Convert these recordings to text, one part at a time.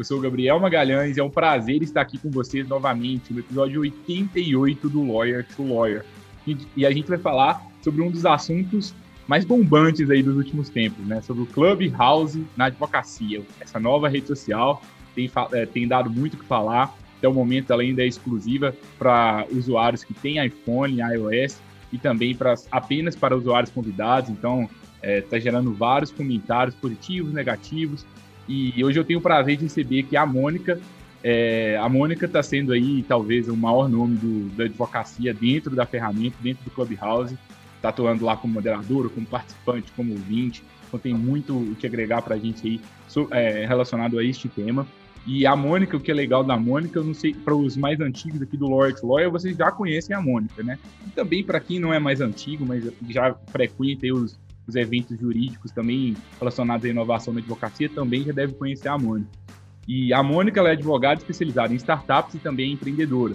Eu sou o Gabriel Magalhães é um prazer estar aqui com vocês novamente no episódio 88 do Lawyer to Lawyer. E a gente vai falar sobre um dos assuntos mais bombantes aí dos últimos tempos, né? Sobre o Clubhouse na advocacia. Essa nova rede social tem, é, tem dado muito o que falar. Até o momento ela ainda é exclusiva para usuários que têm iPhone, iOS e também para, apenas para usuários convidados. Então, está é, tá gerando vários comentários positivos, negativos. E hoje eu tenho o prazer de receber aqui a Mônica. É, a Mônica está sendo aí talvez o maior nome do, da advocacia dentro da ferramenta, dentro do Clubhouse. Está atuando lá como moderadora, como participante, como ouvinte. Então tem muito o que agregar para a gente aí é, relacionado a este tema. E a Mônica, o que é legal da Mônica, eu não sei, para os mais antigos aqui do Lawyer Lawyer, vocês já conhecem a Mônica, né? E também para quem não é mais antigo, mas já frequenta os, os eventos jurídicos também relacionados à inovação na advocacia, também já deve conhecer a Mônica. E a Mônica ela é advogada especializada em startups e também é empreendedora.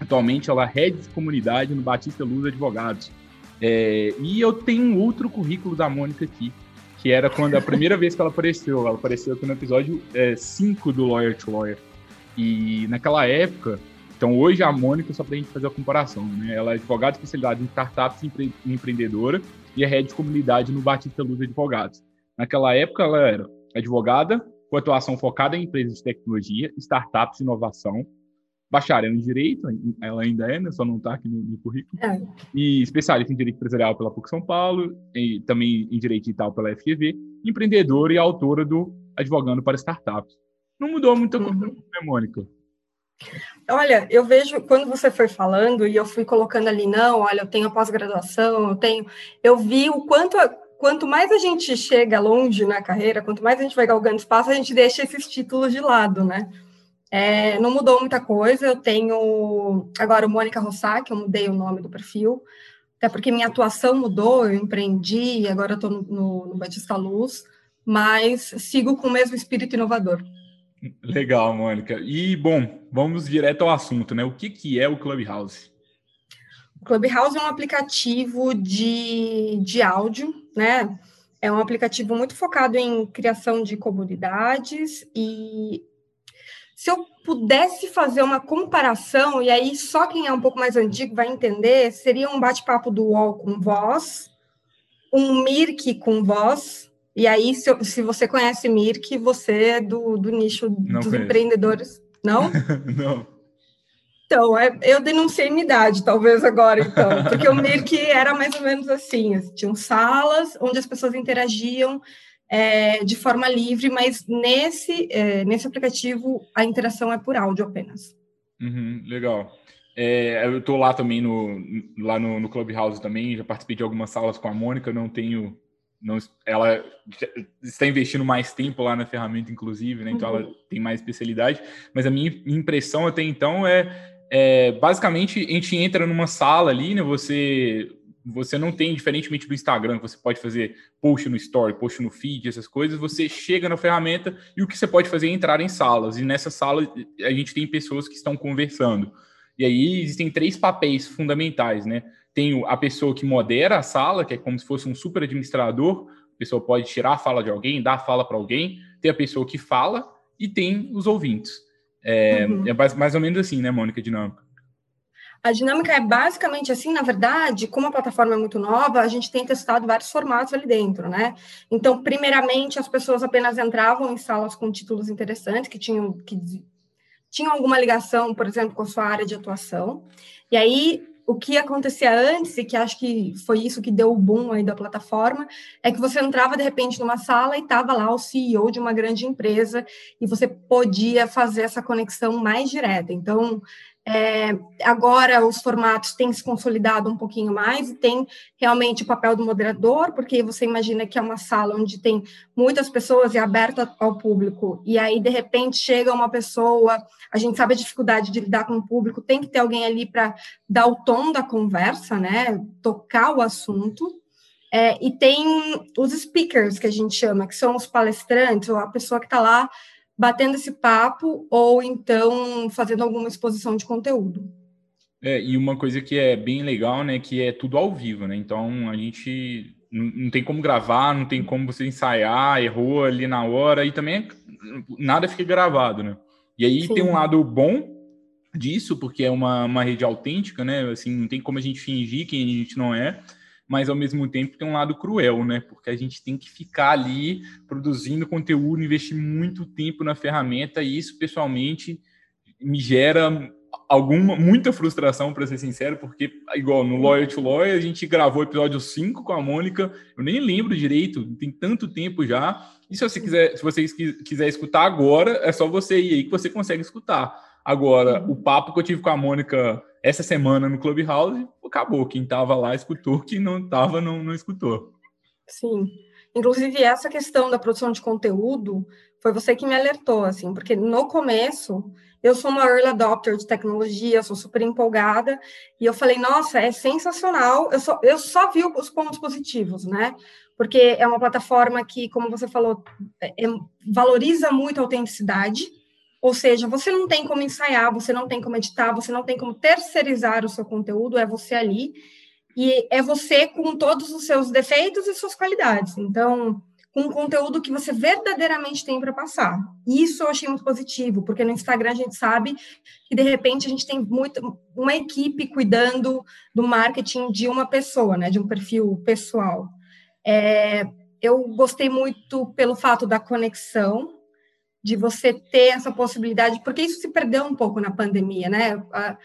Atualmente ela é de comunidade no Batista Luz Advogados. É, e eu tenho um outro currículo da Mônica aqui, que era quando a primeira vez que ela apareceu. Ela apareceu aqui no episódio 5 é, do Lawyer to Lawyer. E naquela época, então hoje a Mônica, só para a gente fazer a comparação, né? Ela é advogada especializada em startups e empre empreendedora e é head de comunidade no Batista Luz Advogados. Naquela época, ela era advogada com atuação focada em empresas de tecnologia, startups e inovação, bacharel em Direito, ela ainda é, né, só não está aqui no, no currículo, é. e especialista em Direito Empresarial pela PUC São Paulo, e também em Direito Digital pela FGV, empreendedora e autora do Advogando para Startups. Não mudou muita coisa, uhum. né, Mônica? Olha, eu vejo quando você foi falando e eu fui colocando ali, não, olha, eu tenho pós-graduação, eu tenho, eu vi o quanto quanto mais a gente chega longe na carreira, quanto mais a gente vai galgando espaço, a gente deixa esses títulos de lado, né? É, não mudou muita coisa, eu tenho agora o Mônica Rossac, eu mudei o nome do perfil, até porque minha atuação mudou, eu empreendi, agora estou no, no, no Batista Luz, mas sigo com o mesmo espírito inovador. Legal, Mônica. E, bom, vamos direto ao assunto, né? O que, que é o Clubhouse? O Clubhouse é um aplicativo de, de áudio, né? É um aplicativo muito focado em criação de comunidades e se eu pudesse fazer uma comparação, e aí só quem é um pouco mais antigo vai entender, seria um bate-papo do UOL com voz, um Mirk com voz, e aí, se, se você conhece Mirk, você é do, do nicho Não dos conheço. empreendedores. Não? Não. Então, é, eu denunciei minha idade, talvez agora, então, porque o Mirk era mais ou menos assim, tinham salas onde as pessoas interagiam é, de forma livre, mas nesse, é, nesse aplicativo a interação é por áudio apenas. Uhum, legal. É, eu estou lá também no, lá no, no Clubhouse também, já participei de algumas salas com a Mônica, não tenho não, ela está investindo mais tempo lá na ferramenta, inclusive, né? Então uhum. ela tem mais especialidade. Mas a minha impressão até então é, é, basicamente a gente entra numa sala ali, né? Você você não tem, diferentemente do Instagram, você pode fazer post no story, post no feed, essas coisas, você chega na ferramenta e o que você pode fazer é entrar em salas. E nessa sala a gente tem pessoas que estão conversando. E aí existem três papéis fundamentais, né? Tem a pessoa que modera a sala, que é como se fosse um super administrador, a pessoa pode tirar a fala de alguém, dar a fala para alguém, tem a pessoa que fala e tem os ouvintes. É, uhum. é mais ou menos assim, né, Mônica, a dinâmica. A dinâmica é basicamente assim, na verdade, como a plataforma é muito nova, a gente tem testado vários formatos ali dentro, né? Então, primeiramente, as pessoas apenas entravam em salas com títulos interessantes, que tinham, que tinham alguma ligação, por exemplo, com a sua área de atuação. E aí, o que acontecia antes, e que acho que foi isso que deu o boom aí da plataforma, é que você entrava de repente numa sala e estava lá o CEO de uma grande empresa e você podia fazer essa conexão mais direta. Então, É, agora os formatos têm se consolidado um pouquinho mais e tem realmente o papel do moderador, porque você imagina que é uma sala onde tem muitas pessoas e aberta ao público, e aí de repente chega uma pessoa, a gente sabe a dificuldade de lidar com o público, tem que ter alguém ali para dar o tom da conversa, né? Tocar o assunto. É, e tem os speakers que a gente chama, que são os palestrantes, ou a pessoa que está lá batendo esse papo ou então fazendo alguma exposição de conteúdo. É, e uma coisa que é bem legal, né, que é tudo ao vivo, né? Então a gente não, tem como gravar, não tem como você ensaiar, errou ali na hora e também nada fica gravado, né? E aí Sim. tem um lado bom disso, porque é uma, uma rede autêntica, né? Assim, não tem como a gente fingir quem a gente não é mas ao mesmo tempo tem um lado cruel, né? Porque a gente tem que ficar ali produzindo conteúdo, investir muito tempo na ferramenta, e isso pessoalmente me gera alguma muita frustração, para ser sincero, porque igual no Lawyer to Lawyer, a gente gravou o episódio 5 com a Mônica, eu nem lembro direito, tem tanto tempo já. E se você quiser, se vocês quiser escutar agora, é só você ir aí que você consegue escutar. Agora, uhum. o papo que eu tive com a Mônica essa semana no Clubhouse, acabou. Quem estava lá escutou, quem não estava não, não escutou. Sim. Inclusive, essa questão da produção de conteúdo foi você que me alertou, assim, porque no começo eu sou uma early adopter de tecnologia, sou super empolgada, e eu falei, nossa, é sensacional. Eu só, eu só vi os pontos positivos, né? Porque é uma plataforma que, como você falou, é, é valoriza muito a autenticidade ou seja, você não tem como ensaiar, você não tem como editar, você não tem como terceirizar o seu conteúdo, é você ali. E é você com todos os seus defeitos e suas qualidades. Então, com um conteúdo que você verdadeiramente tem para passar. Isso eu achei muito positivo, porque no Instagram a gente sabe que de repente a gente tem muito, uma equipe cuidando do marketing de uma pessoa, né, de um perfil pessoal. É, eu gostei muito pelo fato da conexão, de você ter essa possibilidade, porque isso se perdeu um pouco na pandemia, né? A,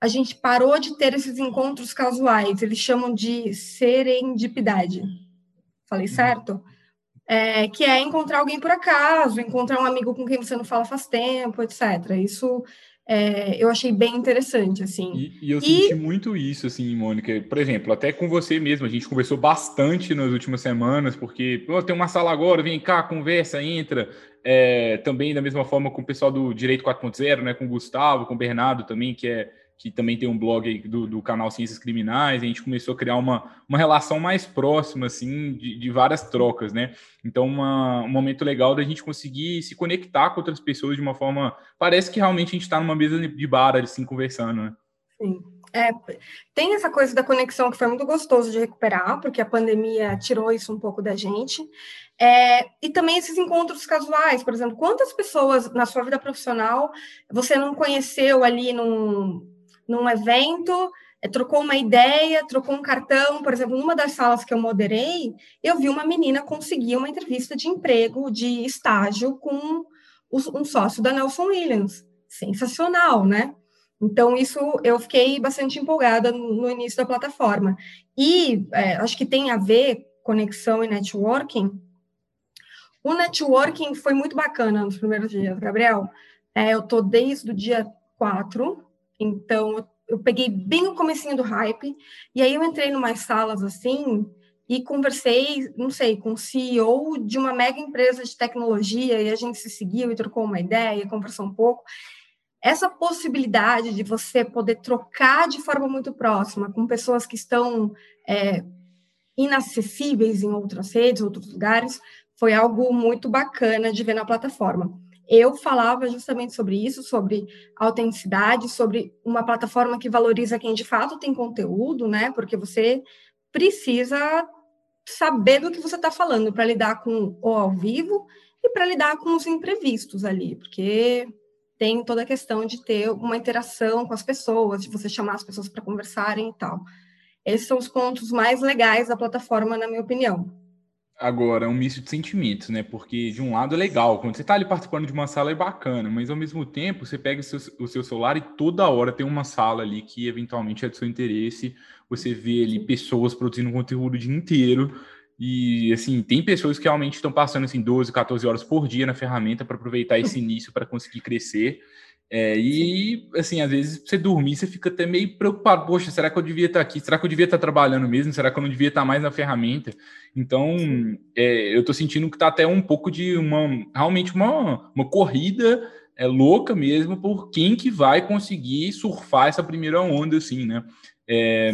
a gente parou de ter esses encontros casuais, eles chamam de serendipidade. Falei uhum. certo? É, que é encontrar alguém por acaso, encontrar um amigo com quem você não fala faz tempo, etc. Isso é, eu achei bem interessante, assim. E, e eu e... senti muito isso, assim, Mônica. Por exemplo, até com você mesmo, a gente conversou bastante nas últimas semanas, porque pô, tem uma sala agora, vem cá, conversa, entra. É, também da mesma forma com o pessoal do Direito 4.0, né, com o Gustavo, com o Bernardo também, que é que também tem um blog do, do canal Ciências Criminais, a gente começou a criar uma, uma relação mais próxima, assim, de, de várias trocas, né? Então, uma, um momento legal da gente conseguir se conectar com outras pessoas de uma forma... Parece que realmente a gente está numa mesa de bar, assim, conversando, né? Sim. É, tem essa coisa da conexão que foi muito gostoso de recuperar, porque a pandemia tirou isso um pouco da gente. É, e também esses encontros casuais, por exemplo, quantas pessoas na sua vida profissional você não conheceu ali num, num evento, é, trocou uma ideia, trocou um cartão, por exemplo, numa das salas que eu moderei, eu vi uma menina conseguir uma entrevista de emprego, de estágio com um sócio da Nelson Williams. Sensacional, né? Então, isso eu fiquei bastante empolgada no início da plataforma. E é, acho que tem a ver conexão e networking. O networking foi muito bacana nos primeiros dias, Gabriel. É, eu estou desde o dia 4 então, eu peguei bem o comecinho do hype, e aí eu entrei umas salas assim, e conversei, não sei, com o CEO de uma mega empresa de tecnologia, e a gente se seguiu e trocou uma ideia, conversou um pouco. Essa possibilidade de você poder trocar de forma muito próxima com pessoas que estão é, inacessíveis em outras redes, outros lugares, foi algo muito bacana de ver na plataforma eu falava justamente sobre isso, sobre autenticidade, sobre uma plataforma que valoriza quem de fato tem conteúdo, né? Porque você precisa saber do que você está falando para lidar com o ao vivo e para lidar com os imprevistos ali, porque tem toda a questão de ter uma interação com as pessoas, de você chamar as pessoas para conversarem e tal. Esses são os pontos mais legais da plataforma, na minha opinião. Agora, é um misto de sentimentos, né? Porque, de um lado, é legal. Quando você está ali participando de uma sala, é bacana. Mas, ao mesmo tempo, você pega o seu, o seu, celular e toda hora tem uma sala ali que, eventualmente, é do seu interesse. Você vê ali pessoas produzindo conteúdo o dia inteiro. E, assim, tem pessoas que realmente estão passando, assim, 12, 14 horas por dia na ferramenta para aproveitar esse início para conseguir crescer. É, e, assim, às vezes você dormir, você fica até meio preocupado. Poxa, será que eu devia estar aqui? Será que eu devia estar trabalhando mesmo? Será que eu não devia estar mais na ferramenta? Então, é, eu estou sentindo que está até um pouco de uma, realmente uma, uma corrida é, louca mesmo por quem que vai conseguir surfar essa primeira onda, assim, né? É,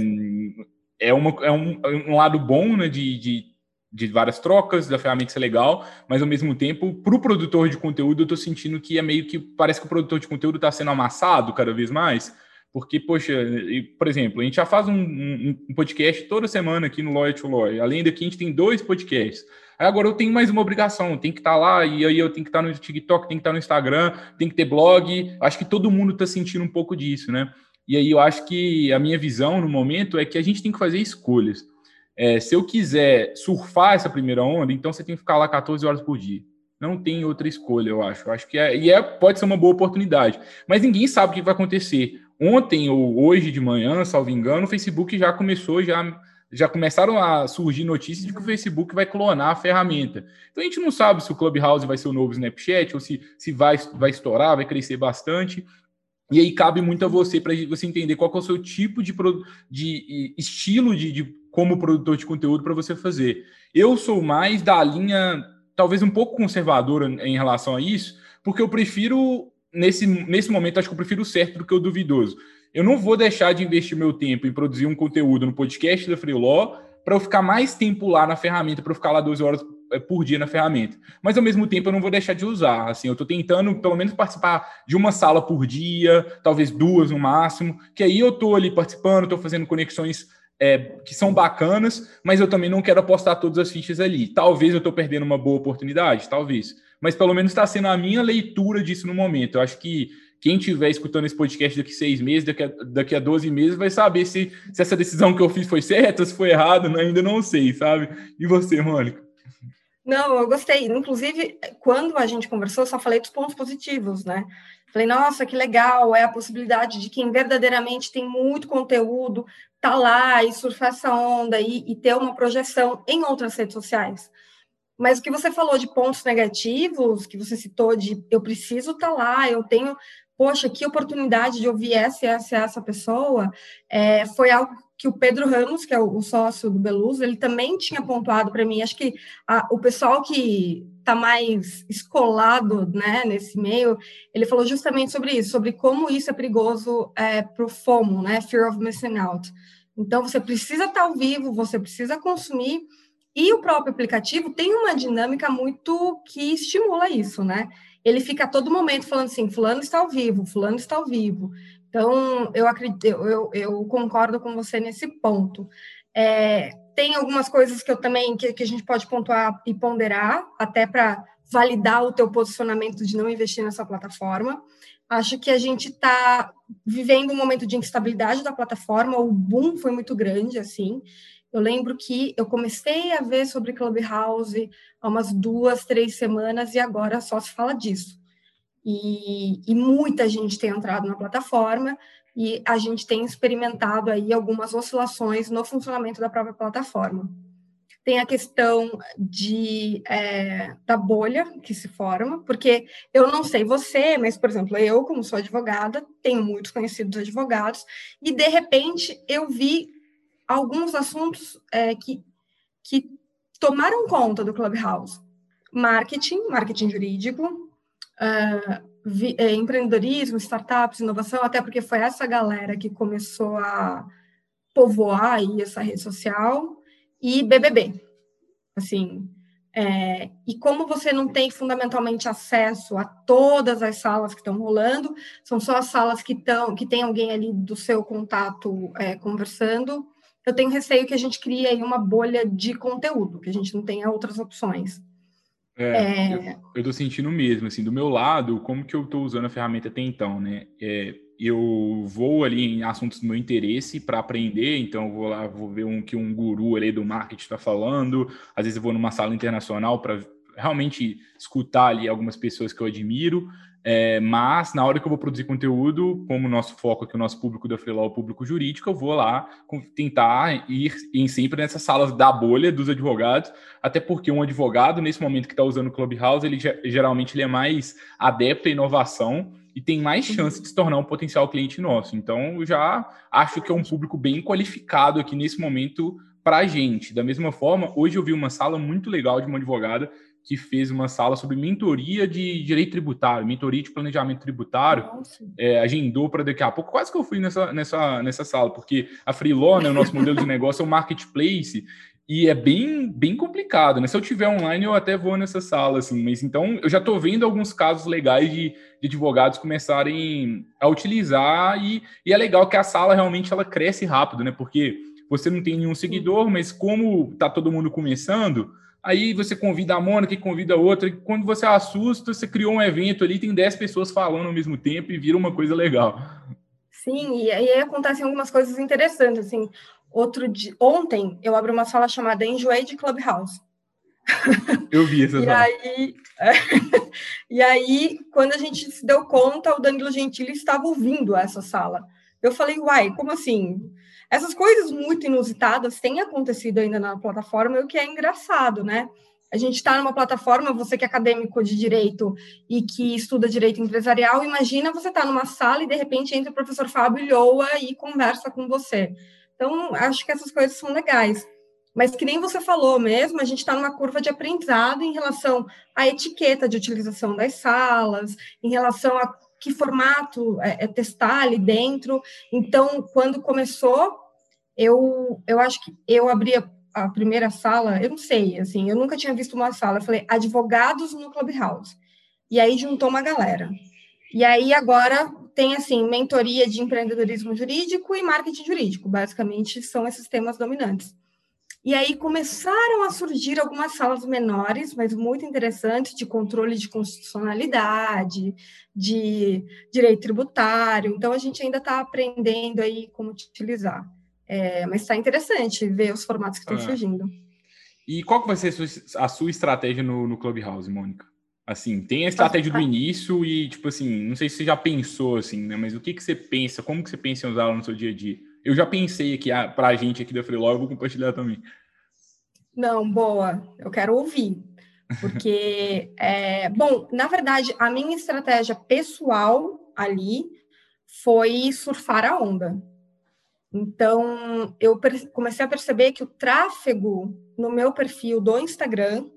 é, uma, é um, um lado bom, né, de, de de várias trocas, da ferramenta ser legal, mas ao mesmo tempo, para o produtor de conteúdo, eu estou sentindo que é meio que parece que o produtor de conteúdo está sendo amassado cada vez mais. Porque, poxa, por exemplo, a gente já faz um, um, um podcast toda semana aqui no Lawyer to Lawyer. Além daqui, a gente tem dois podcasts. Aí agora eu tenho mais uma obrigação, tem que estar tá lá, e aí eu tenho que estar tá no TikTok, tem que estar tá no Instagram, tem que ter blog. Acho que todo mundo está sentindo um pouco disso, né? E aí eu acho que a minha visão no momento é que a gente tem que fazer escolhas. É, se eu quiser surfar essa primeira onda, então você tem que ficar lá 14 horas por dia. Não tem outra escolha, eu acho. Acho que é, e é, pode ser uma boa oportunidade. Mas ninguém sabe o que vai acontecer. Ontem ou hoje de manhã, salvo engano, o Facebook já começou, já, já começaram a surgir notícias de que o Facebook vai clonar a ferramenta. Então a gente não sabe se o Clubhouse vai ser o novo Snapchat ou se, se vai, vai estourar, vai crescer bastante. E aí cabe muito a você para você entender qual é o seu tipo de, de estilo de, de como produtor de conteúdo para você fazer. Eu sou mais da linha, talvez um pouco conservadora em relação a isso, porque eu prefiro, nesse, nesse momento, acho que eu prefiro o certo do que o duvidoso. Eu não vou deixar de investir meu tempo em produzir um conteúdo no podcast da Freeló para eu ficar mais tempo lá na ferramenta, para eu ficar lá 12 horas é, por dia na ferramenta. Mas ao mesmo tempo eu não vou deixar de usar. Assim, eu estou tentando pelo menos participar de uma sala por dia, talvez duas no máximo, que aí eu estou ali participando, estou fazendo conexões é, que são bacanas, mas eu também não quero apostar todas as fichas ali. Talvez eu estou perdendo uma boa oportunidade, talvez. Mas pelo menos está sendo a minha leitura disso no momento. Eu acho que quem estiver escutando esse podcast daqui seis meses, daqui a, daqui a 12 meses, vai saber se, se essa decisão que eu fiz foi certa, se foi errada, ainda não sei, sabe? E você, Mônica? Não, eu gostei. Inclusive, quando a gente conversou, só falei dos pontos positivos, né? Falei, nossa, que legal, é a possibilidade de quem verdadeiramente tem muito conteúdo, tá lá e surfar essa onda e, e ter uma projeção em outras redes sociais. Mas o que você falou de pontos negativos, que você citou de eu preciso estar tá lá, eu tenho, poxa, que oportunidade de ouvir essa, essa, essa pessoa, é, foi algo que o Pedro Ramos, que é o, sócio do Beluz, ele também tinha pontuado para mim. Acho que a, o pessoal que está mais escolado né, nesse meio, ele falou justamente sobre isso, sobre como isso é perigoso é, para o FOMO, né, Fear of Missing Out. Então, você precisa estar tá ao vivo, você precisa consumir, e o próprio aplicativo tem uma dinâmica muito que estimula isso, né? Ele fica a todo momento falando assim, fulano está ao vivo, fulano está ao vivo. Então, eu acredito, eu, eu concordo com você nesse ponto. É, tem algumas coisas que eu também que, que a gente pode pontuar e ponderar, até para validar o teu posicionamento de não investir nessa plataforma. Acho que a gente está vivendo um momento de instabilidade da plataforma, o boom foi muito grande, assim. Eu lembro que eu comecei a ver sobre Clubhouse há umas duas, três semanas e agora só se fala disso. E, e, muita gente tem entrado na plataforma e a gente tem experimentado aí algumas oscilações no funcionamento da própria plataforma. Tem a questão de, é, da bolha que se forma, porque eu não sei você, mas, por exemplo, eu, como sou advogada, tenho muitos conhecidos advogados, e de repente eu vi alguns assuntos é, que, que tomaram conta do Clubhouse. Marketing, marketing jurídico, uh, vi, é, empreendedorismo, startups, inovação, até porque foi essa galera que começou a povoar aí essa rede social, e BBB. Assim, é, e como você não tem fundamentalmente acesso a todas as salas que estão rolando, são só as salas que estão, que tem alguém ali do seu contato é, conversando. Eu tenho receio que a gente crie aí uma bolha de conteúdo, que a gente não tenha outras opções. É, é... Eu, eu tô sentindo mesmo, assim, do meu lado, como que eu tô usando a ferramenta até então, né? Eu vou ali em assuntos do meu interesse para aprender, então vou lá, vou ver um que um guru ali do marketing está falando, às vezes eu vou numa sala internacional para realmente escutar ali algumas pessoas que eu admiro, é, mas na hora que eu vou produzir conteúdo, como o nosso foco aqui, o nosso público da Freelaw é o público jurídico, eu vou lá tentar ir em sempre nessas salas da bolha dos advogados, até porque um advogado, nesse momento que está usando o Clubhouse, ele geralmente ele é mais adepto à inovação, e tem mais chance de se tornar um potencial cliente nosso. Então, eu já acho que é um público bem qualificado aqui nesse momento para a gente. Da mesma forma, hoje eu vi uma sala muito legal de uma advogada que fez uma sala sobre mentoria de direito tributário, mentoria de planejamento tributário, é, agendou para daqui a pouco. Quase que eu fui nessa, nessa, nessa sala, porque a Freeló, né, o nosso modelo de negócio é um marketplace e é bem, bem complicado, né? Se eu tiver online, eu até vou nessa sala, assim, mas então eu já estou vendo alguns casos legais de, de, advogados começarem a utilizar, e, e, é legal que a sala realmente ela cresce rápido, né? Porque você não tem nenhum seguidor, mas como tá todo mundo começando, aí você convida a Mônica e convida a outra, e quando você assusta, você criou um evento ali, tem 10 pessoas falando ao mesmo tempo e vira uma coisa legal. Sim, e aí acontecem algumas coisas interessantes, assim, Outro dia, ontem eu abri uma sala chamada Enjoy de Clubhouse. Eu vi essa e sala. Aí, e aí, quando a gente se deu conta, o Danilo Gentili estava ouvindo essa sala. Eu falei, uai, como assim? Essas coisas muito inusitadas têm acontecido ainda na plataforma, o que é engraçado, né? A gente está numa plataforma, você que é acadêmico de direito e que estuda direito empresarial, imagina você estar tá numa sala e de repente entra o professor Fábio Loa e conversa com você. Então, acho que essas coisas são legais. Mas que nem você falou mesmo, a gente está numa curva de aprendizado em relação à etiqueta de utilização das salas, em relação a que formato é, é testar ali dentro. Então, quando começou, eu, eu acho que eu abri a, a primeira sala, eu não sei, assim, eu nunca tinha visto uma sala, eu falei, advogados no Clubhouse. E aí juntou uma galera. E aí agora tem assim mentoria de empreendedorismo jurídico e marketing jurídico, basicamente são esses temas dominantes. E aí começaram a surgir algumas salas menores, mas muito interessantes, de controle de constitucionalidade, de direito tributário. Então a gente ainda está aprendendo aí como utilizar. É, mas está interessante ver os formatos que estão é. surgindo. E qual que vai ser a sua, a sua estratégia no, no Clubhouse, Mônica? Assim, tem a estratégia do início e, tipo assim, não sei se você já pensou, assim, né? Mas o que, que você pensa, como que você pensa em usar ela no seu dia a dia? Eu já pensei aqui, ah, para a gente aqui da Freelog, eu vou compartilhar também. Não, boa. Eu quero ouvir. Porque, é, bom, na verdade, a minha estratégia pessoal ali foi surfar a onda. Então, eu comecei a perceber que o tráfego no meu perfil do Instagram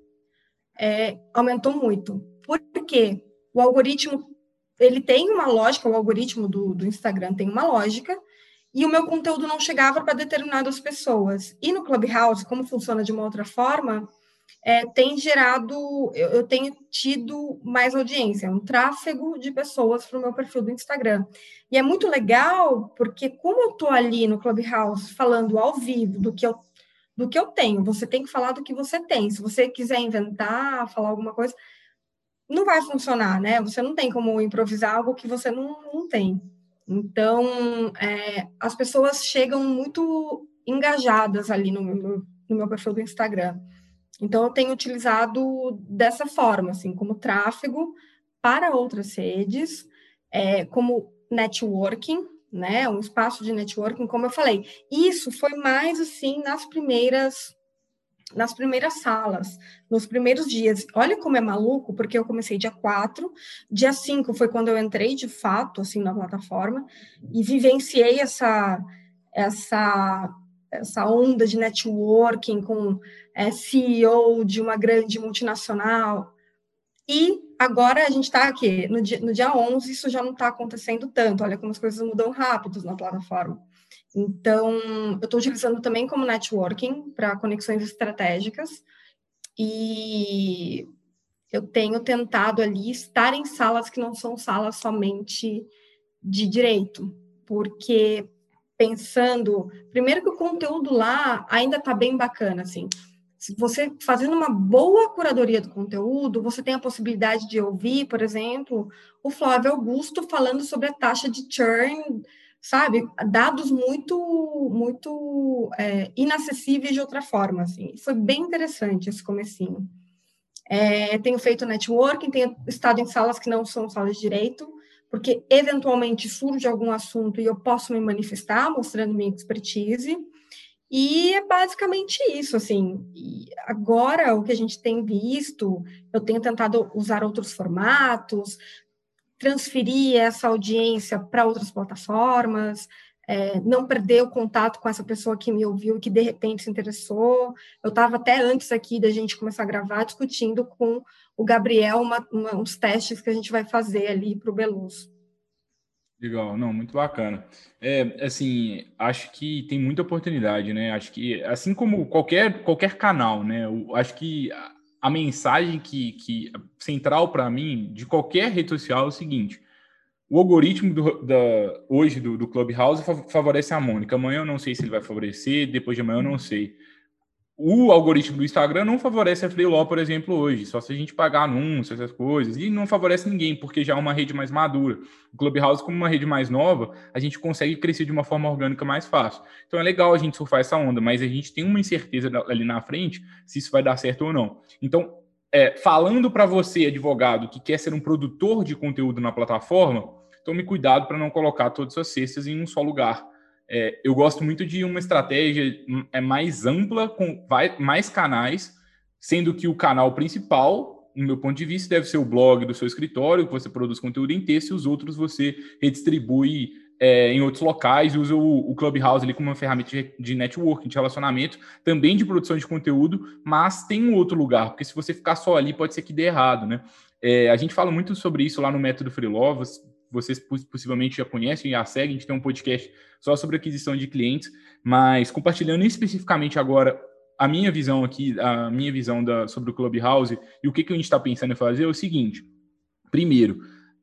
é, aumentou muito. Por quê? O algoritmo, ele tem uma lógica, o algoritmo do, do Instagram tem uma lógica, e o meu conteúdo não chegava para determinadas pessoas. E no Clubhouse, como funciona de uma outra forma, é, tem gerado, eu, eu, tenho tido mais audiência, um tráfego de pessoas para o meu perfil do Instagram. E é muito legal, porque como eu estou ali no Clubhouse falando ao vivo do que eu do que eu tenho. Você tem que falar do que você tem. Se você quiser inventar, falar alguma coisa, não vai funcionar, né? Você não tem como improvisar algo que você não, não tem. Então, é, as pessoas chegam muito engajadas ali no meu, no meu perfil do Instagram. Então, eu tenho utilizado dessa forma, assim, como tráfego para outras redes, é, como networking, né? Um espaço de networking, como eu falei. Isso foi mais assim nas primeiras nas primeiras salas, nos primeiros dias. Olha como é maluco, porque eu comecei dia 4, dia 5 foi quando eu entrei de fato assim na plataforma e vivenciei essa essa essa onda de networking com é, CEO de uma grande multinacional. E agora a gente está aqui, no dia, no dia 11, isso já não está acontecendo tanto. Olha como as coisas mudam rápido na plataforma. Então, eu estou utilizando também como networking para conexões estratégicas. E eu tenho tentado ali estar em salas que não são salas somente de direito, porque pensando, primeiro que o conteúdo lá ainda está bem bacana, assim você fazendo uma boa curadoria do conteúdo, você tem a possibilidade de ouvir, por exemplo, o Flávio Augusto falando sobre a taxa de churn, sabe? Dados muito, muito é, inacessíveis de outra forma, assim. Foi bem interessante esse comecinho. É, tenho feito networking, tenho estado em salas que não são salas de direito, porque eventualmente surge algum assunto e eu posso me manifestar mostrando minha expertise. E é basicamente isso, assim. E agora, o que a gente tem visto, eu tenho tentado usar outros formatos, transferir essa audiência para outras plataformas, é, não perder o contato com essa pessoa que me ouviu, que de repente se interessou. Eu estava até antes aqui da gente começar a gravar, discutindo com o Gabriel uma, uma, uns testes que a gente vai fazer ali para o Beluz. Legal, não, muito bacana. É, assim, acho que tem muita oportunidade, né? Acho que, assim como qualquer, qualquer canal, né? Eu acho que a, a mensagem que, que central para mim de qualquer rede social é o seguinte: o algoritmo do, da, hoje do, do Clubhouse favorece a Mônica. Amanhã eu não sei se ele vai favorecer, depois de amanhã eu não sei. O algoritmo do Instagram não favorece a Freeló, por exemplo, hoje, só se a gente pagar anúncios, essas coisas, e não favorece ninguém, porque já é uma rede mais madura. O Clubhouse, como uma rede mais nova, a gente consegue crescer de uma forma orgânica mais fácil. Então é legal a gente surfar essa onda, mas a gente tem uma incerteza ali na frente se isso vai dar certo ou não. Então, é, falando para você, advogado, que quer ser um produtor de conteúdo na plataforma, tome cuidado para não colocar todas as cestas em um só lugar é, eu gosto muito de uma estratégia hum, é mais ampla, com mais canais, sendo que o canal principal, no meu ponto de vista, deve ser o blog do seu escritório, que você produz conteúdo em texto, e os outros você redistribui é, em outros locais usa o, o, Clubhouse ali como uma ferramenta de, de networking, de relacionamento, também de produção de conteúdo, mas tem um outro lugar, porque se você ficar só ali, pode ser que dê errado, né? É, a gente fala muito sobre isso lá no Método Freelovas, vocês possivelmente já conhecem, já seguem, a gente tem um podcast só sobre aquisição de clientes, mas compartilhando especificamente agora a minha visão aqui, a minha visão da, sobre o Clubhouse e o que, que a gente está pensando em fazer é o seguinte: primeiro,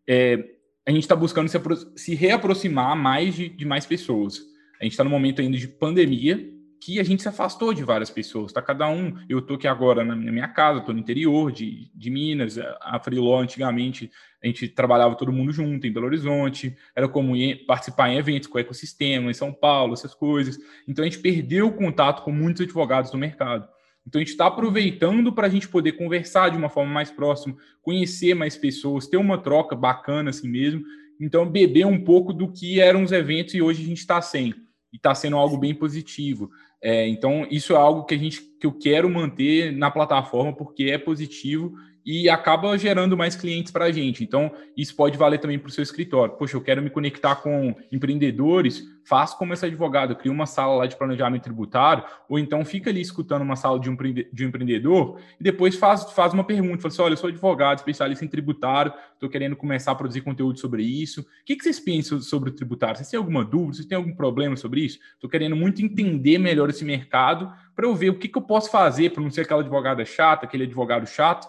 é, a gente está buscando se, se, reaproximar mais de, de mais pessoas. A gente está no momento ainda de pandemia, que a gente se afastou de várias pessoas, tá? Cada um, eu tô aqui agora na minha casa, tô no interior de, de Minas, a Freeló antigamente a gente trabalhava todo mundo junto em Belo Horizonte, era comum participar em eventos com o ecossistema, em São Paulo, essas coisas. Então a gente perdeu o contato com muitos advogados do mercado. Então a gente está aproveitando para a gente poder conversar de uma forma mais próxima, conhecer mais pessoas, ter uma troca bacana assim mesmo. Então beber um pouco do que eram os eventos e hoje a gente está sem. E está sendo algo bem positivo. É, então, isso é algo que a gente que eu quero manter na plataforma porque é positivo e acaba gerando mais clientes para a gente. Então, isso pode valer também para o seu escritório. Poxa, eu quero me conectar com empreendedores, faço como esse advogado, cria uma sala lá de planejamento tributário, ou então fica ali escutando uma sala de um, de um empreendedor e depois faz, faz uma pergunta, fala assim, olha, eu sou advogado, especialista em tributário, estou querendo começar a produzir conteúdo sobre isso. O que, que vocês pensam sobre o tributário? Vocês têm alguma dúvida? Vocês têm algum problema sobre isso? Estou querendo muito entender melhor esse mercado para eu ver o que, que eu posso fazer para não ser aquela advogada chata, aquele advogado chato,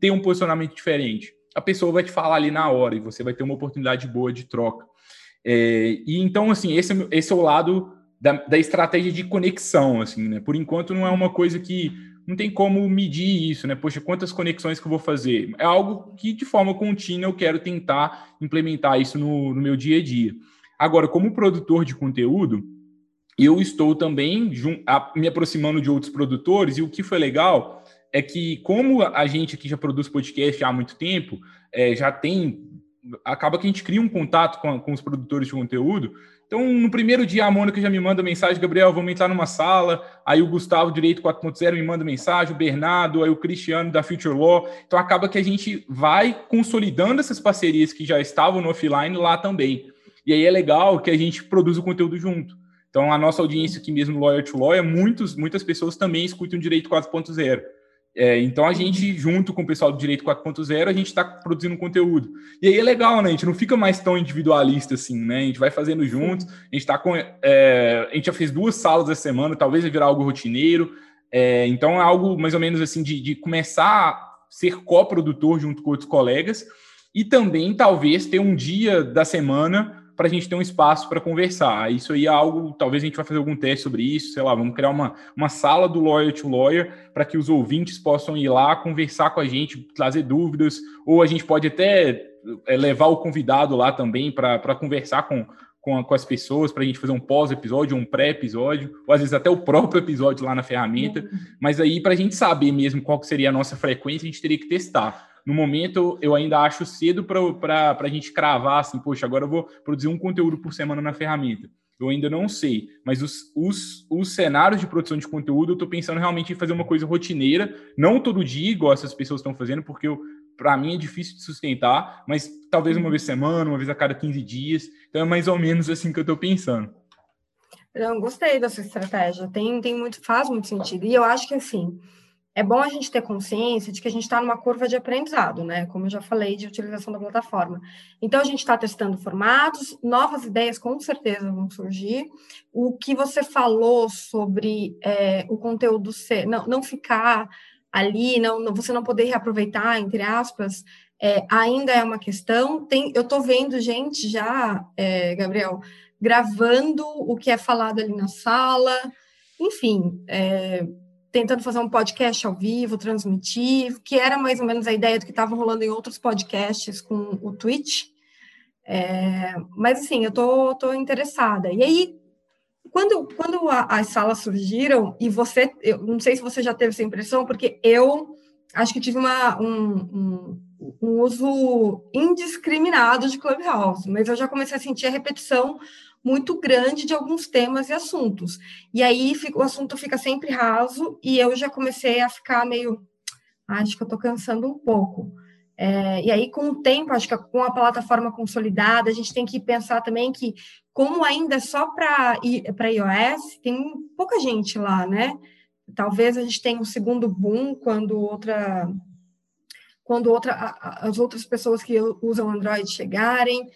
ter um posicionamento diferente. A pessoa vai te falar ali na hora e você vai ter uma oportunidade boa de troca. É, e então, assim, esse, é esse é o lado da, da, estratégia de conexão, assim, né? Por enquanto não é uma coisa que não tem como medir isso, né? Poxa, quantas conexões que eu vou fazer? É algo que de forma contínua eu quero tentar implementar isso no, no meu dia a dia. Agora, como produtor de conteúdo, eu estou também me aproximando de outros produtores, e o que foi legal é que, como a gente aqui já produz podcast há muito tempo, é, já tem. Acaba que a gente cria um contato com, com os produtores de conteúdo. Então, no primeiro dia, a Mônica já me manda mensagem, Gabriel, vamos entrar numa sala. Aí o Gustavo, Direito 4.0, me manda mensagem, o Bernardo, aí o Cristiano da Future Law. Então, acaba que a gente vai consolidando essas parcerias que já estavam no offline lá também. E aí é legal que a gente produz o conteúdo junto. Então, a nossa audiência aqui mesmo, Lawyer to Lawyer, muitos, muitas pessoas também escutam Direito 4.0. É, então a gente, junto com o pessoal do Direito 4.0, a gente está produzindo conteúdo. E aí é legal, né? A gente não fica mais tão individualista assim, né? A gente vai fazendo juntos, a gente está com. É, a gente já fez duas salas essa semana, talvez vai virar algo rotineiro. É, então é algo mais ou menos assim de, de começar a ser coprodutor junto com outros colegas e também talvez ter um dia da semana para a gente ter um espaço para conversar. Isso aí é algo, talvez a gente vai fazer algum teste sobre isso, sei lá, vamos criar uma, uma sala do Lawyer to Lawyer para que os ouvintes possam ir lá conversar com a gente, trazer dúvidas, ou a gente pode até é, levar o convidado lá também para conversar com, com, com, as pessoas, para a gente fazer um pós-episódio, um pré-episódio, ou às vezes até o próprio episódio lá na ferramenta. Uhum. Mas aí, para a gente saber mesmo qual seria a nossa frequência, a gente teria que testar. No momento, eu ainda acho cedo para a gente cravar assim, poxa, agora eu vou produzir um conteúdo por semana na ferramenta. Eu ainda não sei, mas os, os, os cenários de produção de conteúdo, eu estou pensando realmente em fazer uma coisa rotineira, não todo dia, igual essas pessoas estão fazendo, porque para mim é difícil de sustentar, mas talvez uma vez por semana, uma vez a cada 15 dias. Então é mais ou menos assim que eu estou pensando. Eu gostei dessa estratégia. Tem, tem muito, faz muito sentido. E eu acho que assim, é bom a gente ter consciência de que a gente está numa curva de aprendizado, né? Como eu já falei, de utilização da plataforma. Então, a gente está testando formatos, novas ideias com certeza vão surgir. O que você falou sobre é, o conteúdo ser, não, não ficar ali, não, não, você não poder reaproveitar, entre aspas, é, ainda é uma questão. Tem, eu estou vendo gente já, é, Gabriel, gravando o que é falado ali na sala, enfim. É, tentando fazer um podcast ao vivo, transmitir, que era mais ou menos a ideia do que estava rolando em outros podcasts com o Twitch. É, mas, assim, eu tô, tô interessada. E aí, quando, quando a, as salas surgiram, e você, eu não sei se você já teve essa impressão, porque eu acho que tive uma, um, um, um uso indiscriminado de Clubhouse, mas eu já comecei a sentir a repetição muito grande de alguns temas e assuntos. E aí o assunto fica sempre raso e eu já comecei a ficar meio. Ah, acho que eu estou cansando um pouco. É, e aí, com o tempo, acho que com a plataforma consolidada, a gente tem que pensar também que, como ainda é só para iOS, tem pouca gente lá, né? Talvez a gente tenha um segundo boom quando outra quando outra, as outras pessoas que usam Android chegarem,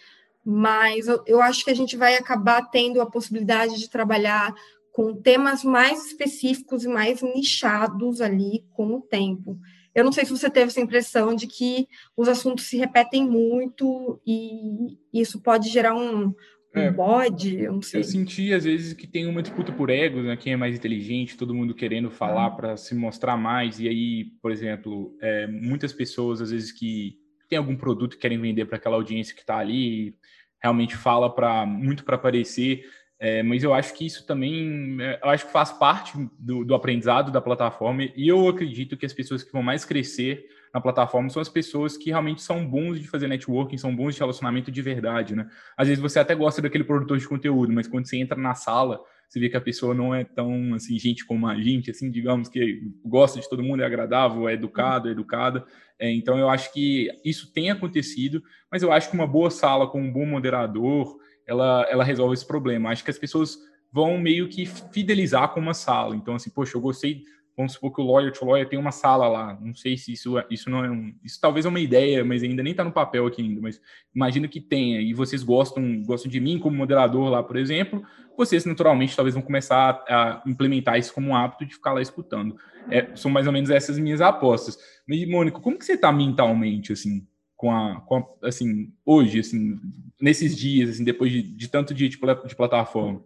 mas eu, eu acho que a gente vai acabar tendo a possibilidade de trabalhar com temas mais específicos e mais nichados ali com o tempo. Eu não sei se você teve essa impressão de que os assuntos se repetem muito e isso pode gerar um, um é, bode, eu não sei. Eu senti, às vezes, que tem uma disputa por egos, né? Quem é mais inteligente, todo mundo querendo falar ah. para se mostrar mais. E aí, por exemplo, é, muitas pessoas, às vezes, que tem algum produto que querem vender para aquela audiência que está ali, realmente fala para muito para aparecer. É, mas eu acho que isso também, é, eu acho que faz parte do, do, aprendizado da plataforma e eu acredito que as pessoas que vão mais crescer na plataforma são as pessoas que realmente são bons de fazer networking, são bons de relacionamento de verdade, né? Às vezes você até gosta daquele produtor de conteúdo, mas quando você entra na sala, você vê que a pessoa não é tão assim gente como a gente, assim, digamos que gosta de todo mundo, é agradável, é educado, é educada. É, então eu acho que isso tem acontecido, mas eu acho que uma boa sala com um bom moderador, ela, ela resolve esse problema. Acho que as pessoas vão meio que fidelizar com uma sala. Então, assim, poxa, eu gostei vamos supor que o Lawyer to Lawyer tem uma sala lá. Não sei se isso, é, isso não é um. Isso talvez é uma ideia, mas ainda nem está no papel aqui ainda. Mas imagina que tenha, e vocês gostam, gostam de mim como moderador lá, por exemplo, vocês naturalmente talvez vão começar a, implementar isso como um hábito de ficar lá escutando. É, são mais ou menos essas minhas apostas. Mas, Mônica, como que você está mentalmente, assim, com a, com a, assim, hoje, assim, nesses dias, assim, depois de, de tanto dia de, de plataforma?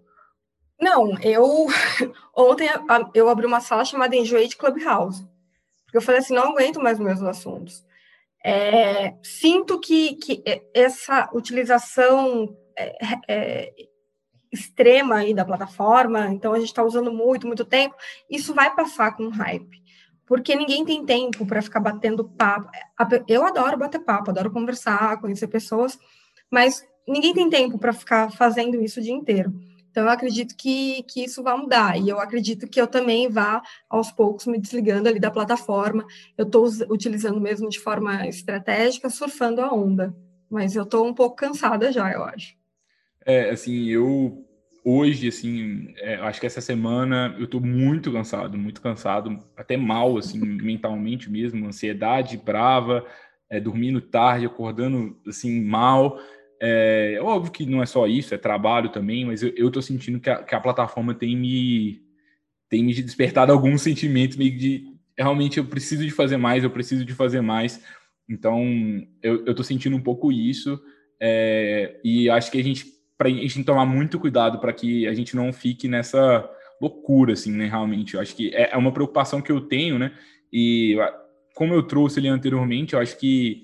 Não, eu ontem eu abri uma sala chamada Enjoei de Clubhouse. Porque eu falei assim, não aguento mais meus assuntos. É, sinto que, que essa utilização é, é, extrema aí da plataforma, então a gente está usando muito, muito tempo, isso vai passar com hype. Porque ninguém tem tempo para ficar batendo papo. Eu adoro bater papo, adoro conversar, conhecer pessoas, mas ninguém tem tempo para ficar fazendo isso o dia inteiro. Então, eu acredito que, que isso vai mudar. E eu acredito que eu também vá, aos poucos, me desligando ali da plataforma. Eu estou utilizando mesmo de forma estratégica, surfando a onda. Mas eu estou um pouco cansada já, eu acho. É, assim, eu hoje, assim, é, acho que essa semana eu estou muito cansado, muito cansado, até mal, assim, mentalmente mesmo, ansiedade brava, é, dormindo tarde, acordando, assim, mal. É, é, óbvio que não é só isso, é trabalho também, mas eu, eu tô sentindo que a, que a plataforma tem me, tem me despertado alguns sentimentos meio de realmente eu preciso de fazer mais, eu preciso de fazer mais. Então, eu, eu tô sentindo um pouco isso, é, e acho que a gente, pra, a gente tem que tomar muito cuidado para que a gente não fique nessa loucura, assim, né, realmente. Eu acho que é, é uma preocupação que eu tenho, né, e como eu trouxe ali anteriormente, eu acho que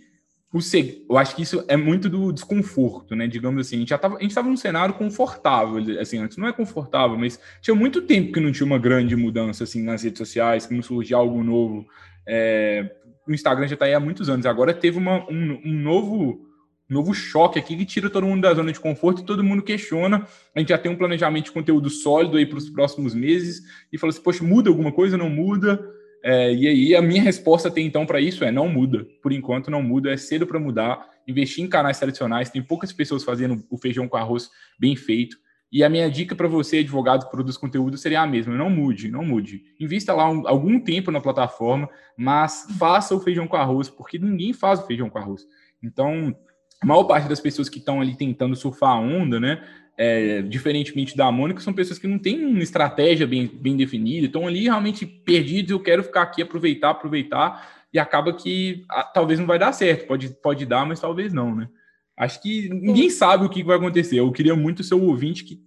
eu acho que isso é muito do desconforto, né? Digamos assim, a gente já tava, a gente estava num cenário confortável, assim, antes não é confortável, mas tinha muito tempo que não tinha uma grande mudança assim nas redes sociais, que não surgia algo novo. É, o Instagram já está aí há muitos anos, agora teve uma, um, um novo novo choque aqui que tira todo mundo da zona de conforto e todo mundo questiona. A gente já tem um planejamento de conteúdo sólido aí para os próximos meses e fala assim, poxa, muda alguma coisa? Não muda? É, e aí a minha resposta até então para isso é não muda. Por enquanto não muda, é cedo para mudar. Investir em canais tradicionais, tem poucas pessoas fazendo o feijão com arroz bem feito. E a minha dica para você, advogado que produz conteúdo, seria a mesma: não mude, não mude. Invista lá um, algum tempo na plataforma, mas faça o feijão com arroz, porque ninguém faz o feijão com arroz. Então, a maior parte das pessoas que estão ali tentando surfar a onda, né? É, diferentemente da Mônica, são pessoas que não têm uma estratégia bem, bem definida, estão ali realmente perdidos. Eu quero ficar aqui, aproveitar, aproveitar, e acaba que ah, talvez não vai dar certo. Pode, pode dar, mas talvez não, né? Acho que ninguém sabe o que vai acontecer. Eu queria muito ser o ouvinte que,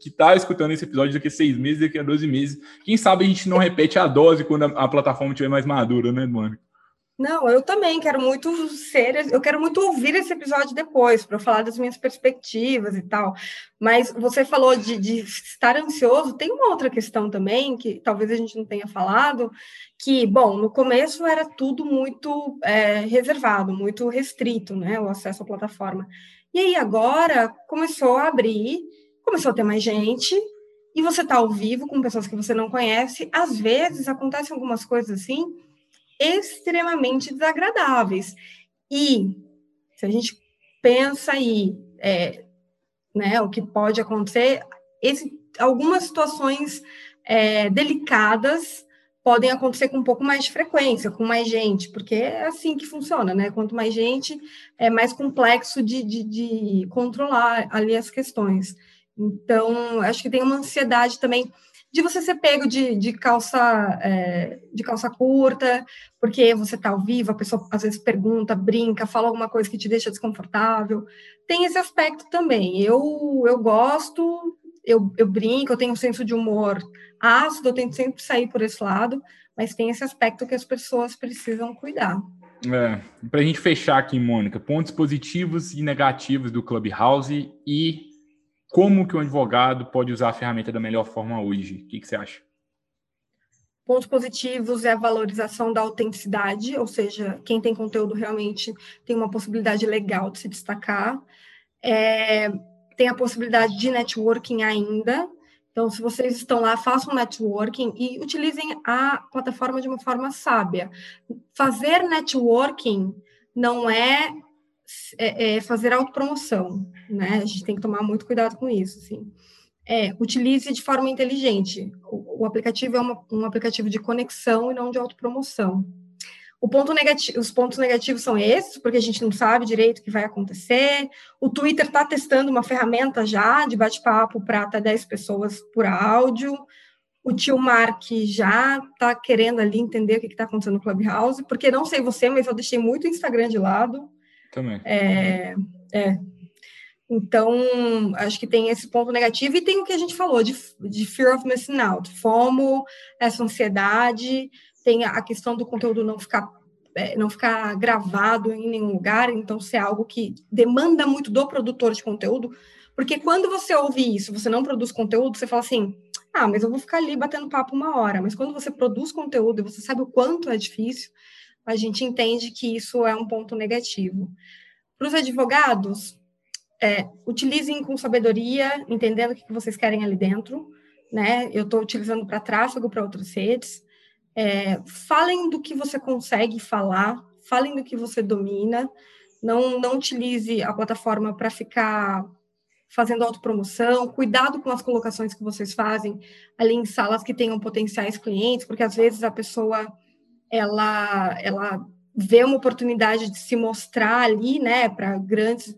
que tá escutando esse episódio daqui a seis meses, daqui a 12 meses. Quem sabe a gente não repete a dose quando a, a plataforma estiver mais madura, né, Mônica? Não, eu também quero muito ser, eu quero muito ouvir esse episódio depois, para falar das minhas perspectivas e tal. Mas você falou de, de, estar ansioso, tem uma outra questão também, que talvez a gente não tenha falado, que, bom, no começo era tudo muito é, reservado, muito restrito, né, o acesso à plataforma. E aí agora começou a abrir, começou a ter mais gente, e você está ao vivo com pessoas que você não conhece, às vezes acontecem algumas coisas assim extremamente desagradáveis. E se a gente pensa aí, é, né, o que pode acontecer, esse, algumas situações é, delicadas podem acontecer com um pouco mais de frequência, com mais gente, porque é assim que funciona, né? Quanto mais gente, é mais complexo de, de, de controlar ali as questões. Então, acho que tem uma ansiedade também de você ser pego de, de calça é, de calça curta, porque você está ao vivo, a pessoa às vezes pergunta, brinca, fala alguma coisa que te deixa desconfortável. Tem esse aspecto também. Eu, eu gosto, eu, eu brinco, eu tenho um senso de humor ácido, eu tento sempre sair por esse lado, mas tem esse aspecto que as pessoas precisam cuidar. É, para a gente fechar aqui, Mônica, pontos positivos e negativos do Clubhouse e como que um advogado pode usar a ferramenta da melhor forma hoje? O que, que você acha? Pontos positivos é a valorização da autenticidade, ou seja, quem tem conteúdo realmente tem uma possibilidade legal de se destacar. É, tem a possibilidade de networking ainda. Então, se vocês estão lá, façam networking e utilizem a plataforma de uma forma sábia. Fazer networking não é é, é fazer autopromoção, né? A gente tem que tomar muito cuidado com isso, assim. É, utilize de forma inteligente. O, o aplicativo é uma, um aplicativo de conexão e não de autopromoção. O ponto negativo, os pontos negativos são esses, porque a gente não sabe direito o que vai acontecer. O Twitter está testando uma ferramenta já de bate-papo para até 10 pessoas por áudio. O tio Mark já está querendo ali entender o que está acontecendo no Clubhouse, porque não sei você, mas eu deixei muito o Instagram de lado. Também. É, é. Então, acho que tem esse ponto negativo e tem o que a gente falou de, de fear of missing out, FOMO, essa ansiedade, tem a questão do conteúdo não ficar é, não ficar gravado em nenhum lugar, então ser algo que demanda muito do produtor de conteúdo, porque quando você ouve isso, você não produz conteúdo, você fala assim, ah, mas eu vou ficar ali batendo papo uma hora, mas quando você produz conteúdo e você sabe o quanto é difícil, a gente entende que isso é um ponto negativo. Para os advogados, é, utilizem com sabedoria, entendendo o que vocês querem ali dentro. Né? Eu estou utilizando para tráfego para outras redes. É, falem do que você consegue falar, falem do que você domina. Não, não utilize a plataforma para ficar fazendo autopromoção, cuidado com as colocações que vocês fazem ali em salas que tenham potenciais clientes, porque às vezes a pessoa ela, ela vê uma oportunidade de se mostrar ali, né, para grandes,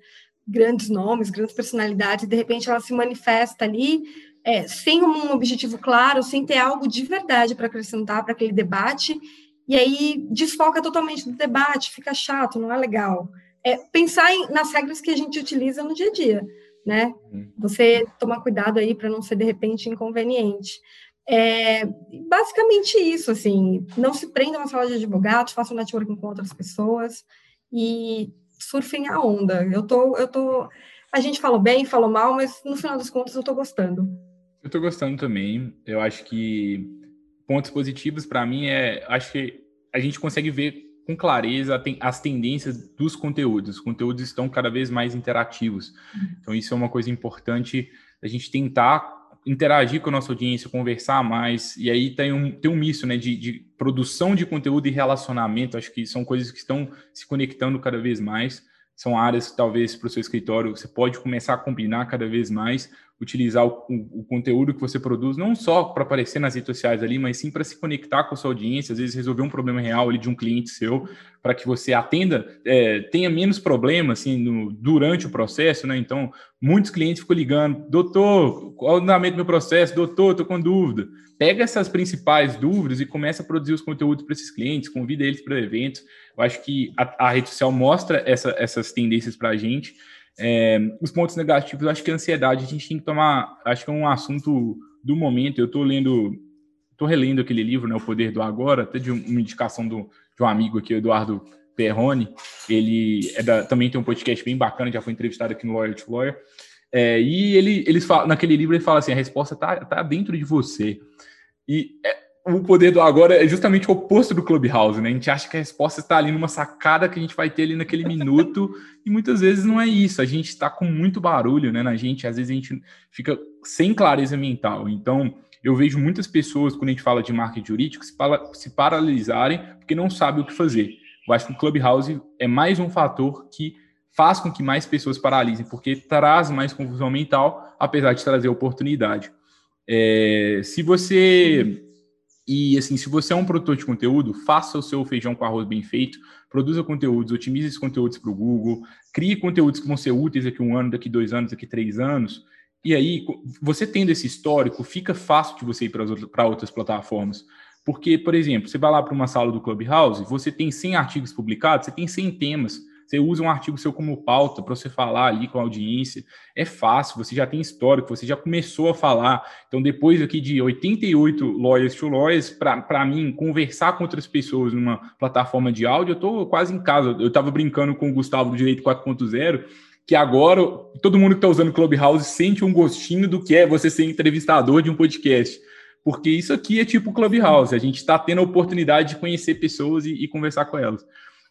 grandes nomes, grandes personalidades, e de repente ela se manifesta ali é, sem um objetivo claro, sem ter algo de verdade para acrescentar para aquele debate, e aí desfoca totalmente do debate, fica chato, não é legal. É pensar em, nas regras que a gente utiliza no dia a dia, né? Uhum. Você tomar cuidado aí para não ser de repente inconveniente. É basicamente isso, assim, não se prendam na sala de advogados, façam networking com outras pessoas e surfem a onda. Eu tô, eu tô, a gente falou bem, falou mal, mas no final das contas eu tô gostando. Eu tô gostando também. Eu acho que pontos positivos para mim é, acho que a gente consegue ver com clareza as tendências dos conteúdos. Os conteúdos estão cada vez mais interativos. Uhum. Então isso é uma coisa importante a gente tentar interagir com a nossa audiência, conversar mais, e aí tem um, tem um misto né, de, de produção de conteúdo e relacionamento, acho que são coisas que estão se conectando cada vez mais, são áreas que talvez para o seu escritório você pode começar a combinar cada vez mais, utilizar o, o, o conteúdo que você produz, não só para aparecer nas redes sociais ali, mas sim para se conectar com a sua audiência, às vezes resolver um problema real ali de um cliente seu, para que você atenda, é, tenha menos problemas assim, durante o processo, né? Então, muitos clientes ficam ligando, doutor, qual é o andamento do meu processo? Doutor, estou com dúvida. Pega essas principais dúvidas e começa a produzir os conteúdos para esses clientes, convida eles para eventos. Eu acho que a, a rede social mostra essa, essas tendências para a gente. É, os pontos negativos, acho que a ansiedade a gente tem que tomar, acho que é um assunto do momento. Eu estou lendo, estou relendo aquele livro, né, O Poder do Agora, até de uma indicação do, de um amigo aqui, Eduardo Perrone. Ele é da, também tem um podcast bem bacana, já foi entrevistado aqui no Lawyer to Lawyer. É, e ele, eles falam, naquele livro ele fala assim: a resposta está tá dentro de você. E é, o poder do agora é justamente o oposto do Clubhouse, né? A gente acha que a resposta está ali numa sacada que a gente vai ter ali naquele minuto, e muitas vezes não é isso. A gente está com muito barulho, né? Na gente, às vezes a gente fica sem clareza mental. Então, eu vejo muitas pessoas, quando a gente fala de marketing jurídico, se, para, se paralisarem porque não sabem o que fazer. Eu acho que o Clubhouse é mais um fator que faz com que mais pessoas paralisem, porque traz mais confusão mental, apesar de trazer oportunidade. É, se você e assim, se você é um produtor de conteúdo, faça o seu feijão com arroz bem feito, produza conteúdos, otimize esses conteúdos para o Google, crie conteúdos que vão ser úteis daqui um ano, daqui dois anos, daqui três anos. E aí, você tendo esse histórico, fica fácil de você ir para outras plataformas. Porque, por exemplo, você vai lá para uma sala do Clubhouse, você tem 100 artigos publicados, você tem 100 temas. Você usa um artigo seu como pauta para você falar ali com a audiência. É fácil, você já tem histórico, você já começou a falar. Então, depois aqui de 88 lawyers to lawyers, para mim, conversar com outras pessoas numa plataforma de áudio, eu estou quase em casa. Eu estava brincando com o Gustavo do Direito 4.0 que agora todo mundo que está usando Clubhouse sente um gostinho do que é você ser entrevistador de um podcast. Porque isso aqui é tipo Clubhouse, a gente está tendo a oportunidade de conhecer pessoas e, e conversar com elas.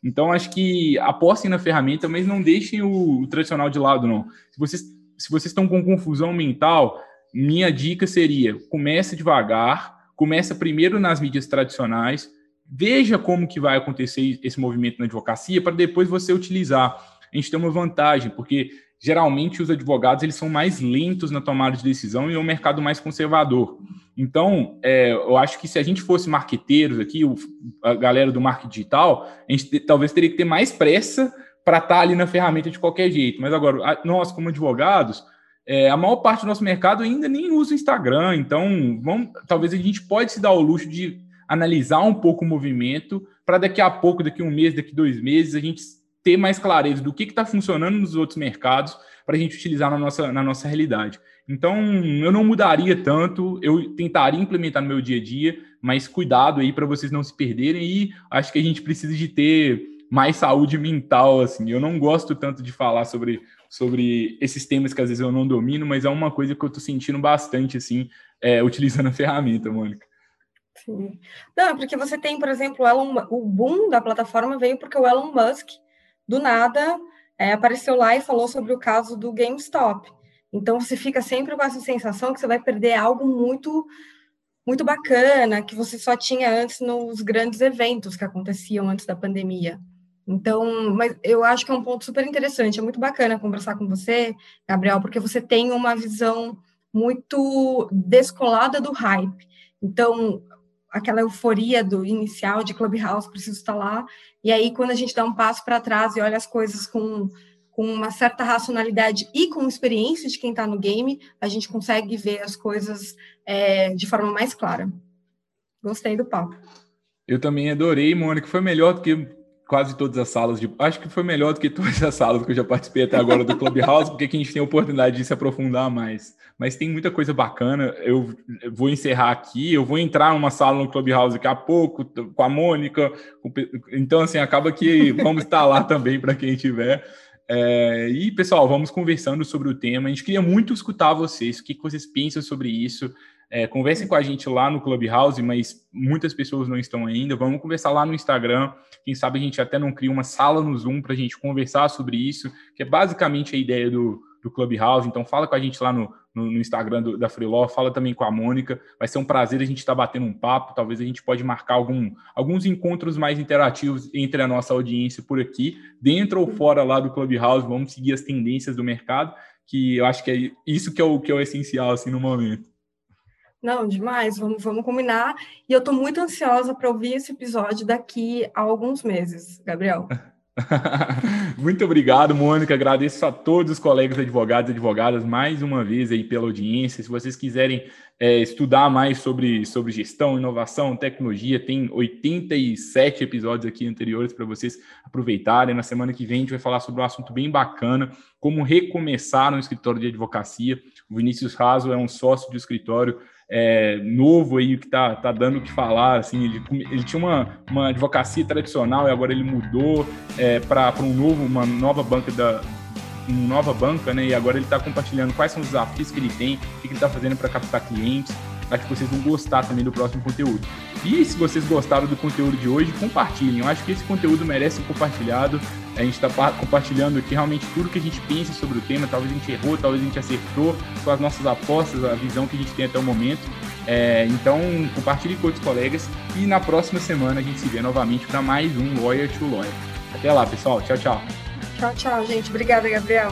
Então, acho que apostem na ferramenta, mas não deixem o, o tradicional de lado, não. Se vocês, se vocês estão com confusão mental, minha dica seria: comece devagar, começa primeiro nas mídias tradicionais, veja como que vai acontecer esse movimento na advocacia, para depois você utilizar. A gente tem uma vantagem, porque geralmente os advogados eles são mais lentos na tomada de decisão e é um mercado mais conservador. Então, é, eu acho que se a gente fosse marqueteiros aqui, o, a galera do marketing digital, a gente te, talvez teria que ter mais pressa para estar tá ali na ferramenta de qualquer jeito. Mas agora, a, nós, como advogados, é, a maior parte do nosso mercado ainda nem usa o Instagram, então vamos, talvez a gente pode se dar o luxo de analisar um pouco o movimento para daqui a pouco, daqui a um mês, daqui a dois meses, a gente ter mais clareza do que está funcionando nos outros mercados para a gente utilizar na nossa, na nossa realidade. Então, eu não mudaria tanto, eu tentaria implementar no meu dia a dia, mas cuidado aí para vocês não se perderem e acho que a gente precisa de ter mais saúde mental, assim. Eu não gosto tanto de falar sobre, sobre esses temas que às vezes eu não domino, mas é uma coisa que eu estou sentindo bastante, assim, é, utilizando a ferramenta, Mônica. Sim. Não, porque você tem, por exemplo, o, Elon, o boom da plataforma veio porque o Elon Musk do nada é, apareceu lá e falou sobre o caso do GameStop. Então você fica sempre com essa sensação que você vai perder algo muito muito bacana que você só tinha antes nos grandes eventos que aconteciam antes da pandemia. Então, mas eu acho que é um ponto super interessante, é muito bacana conversar com você, Gabriel, porque você tem uma visão muito descolada do hype. Então, aquela euforia do inicial de Clubhouse, preciso estar lá. E aí, quando a gente dá um passo para trás e olha as coisas com, com uma certa racionalidade e com experiência de quem está no game, a gente consegue ver as coisas é, de forma mais clara. Gostei do papo. Eu também adorei, Mônica. Foi melhor do que quase todas as salas de. Acho que foi melhor do que todas as salas que eu já participei até agora do Clubhouse, porque aqui a gente tem a oportunidade de se aprofundar mais. Mas tem muita coisa bacana. Eu vou encerrar aqui, eu vou entrar numa sala no Clubhouse daqui a pouco, com a Mônica. Com... Então, assim, acaba que vamos estar lá também para quem tiver. É... E, pessoal, vamos conversando sobre o tema. A gente queria muito escutar vocês, o que vocês pensam sobre isso. É, conversem com a gente lá no Clubhouse, mas muitas pessoas não estão ainda. Vamos conversar lá no Instagram. Quem sabe a gente até não cria uma sala no Zoom para a gente conversar sobre isso, que é basicamente a ideia do, do Clubhouse. Então, fala com a gente lá no, no, no Instagram do, da Freeló, fala também com a Mônica. Vai ser um prazer a gente estar tá batendo um papo. Talvez a gente pode marcar algum, alguns encontros mais interativos entre a nossa audiência por aqui, dentro ou fora lá do Clubhouse. Vamos seguir as tendências do mercado, que eu acho que é isso que é o que é o essencial assim no momento. Não, demais, vamos, vamos combinar. E eu estou muito ansiosa para ouvir esse episódio daqui a alguns meses, Gabriel. Muito obrigado, Mônica. Agradeço a todos os colegas advogados e advogadas mais uma vez aí pela audiência. Se vocês quiserem é, estudar mais sobre, sobre gestão, inovação, tecnologia, tem 87 episódios aqui anteriores para vocês aproveitarem. Na semana que vem a gente vai falar sobre um assunto bem bacana, como recomeçar no escritório de advocacia. O Vinícius Raso é um sócio do escritório é, novo aí que tá, tá dando o que falar. Assim, ele, ele tinha uma, uma advocacia tradicional e agora ele mudou é, para um novo, uma nova banca da uma nova banca, né? E agora ele está compartilhando quais são os desafios que ele tem, o que ele está fazendo para captar clientes. Acho que vocês vão gostar também do próximo conteúdo. E se vocês gostaram do conteúdo de hoje, compartilhem. Eu acho que esse conteúdo merece ser compartilhado. A gente está compartilhando aqui realmente tudo que a gente pensa sobre o tema. Talvez a gente errou, talvez a gente acertou com as nossas apostas, a visão que a gente tem até o momento. É, então, compartilhe com outros colegas. E na próxima semana a gente se vê novamente para mais um Lawyer to Lawyer. Até lá, pessoal. Tchau, tchau. Tchau, tchau, gente. Obrigada, Gabriel.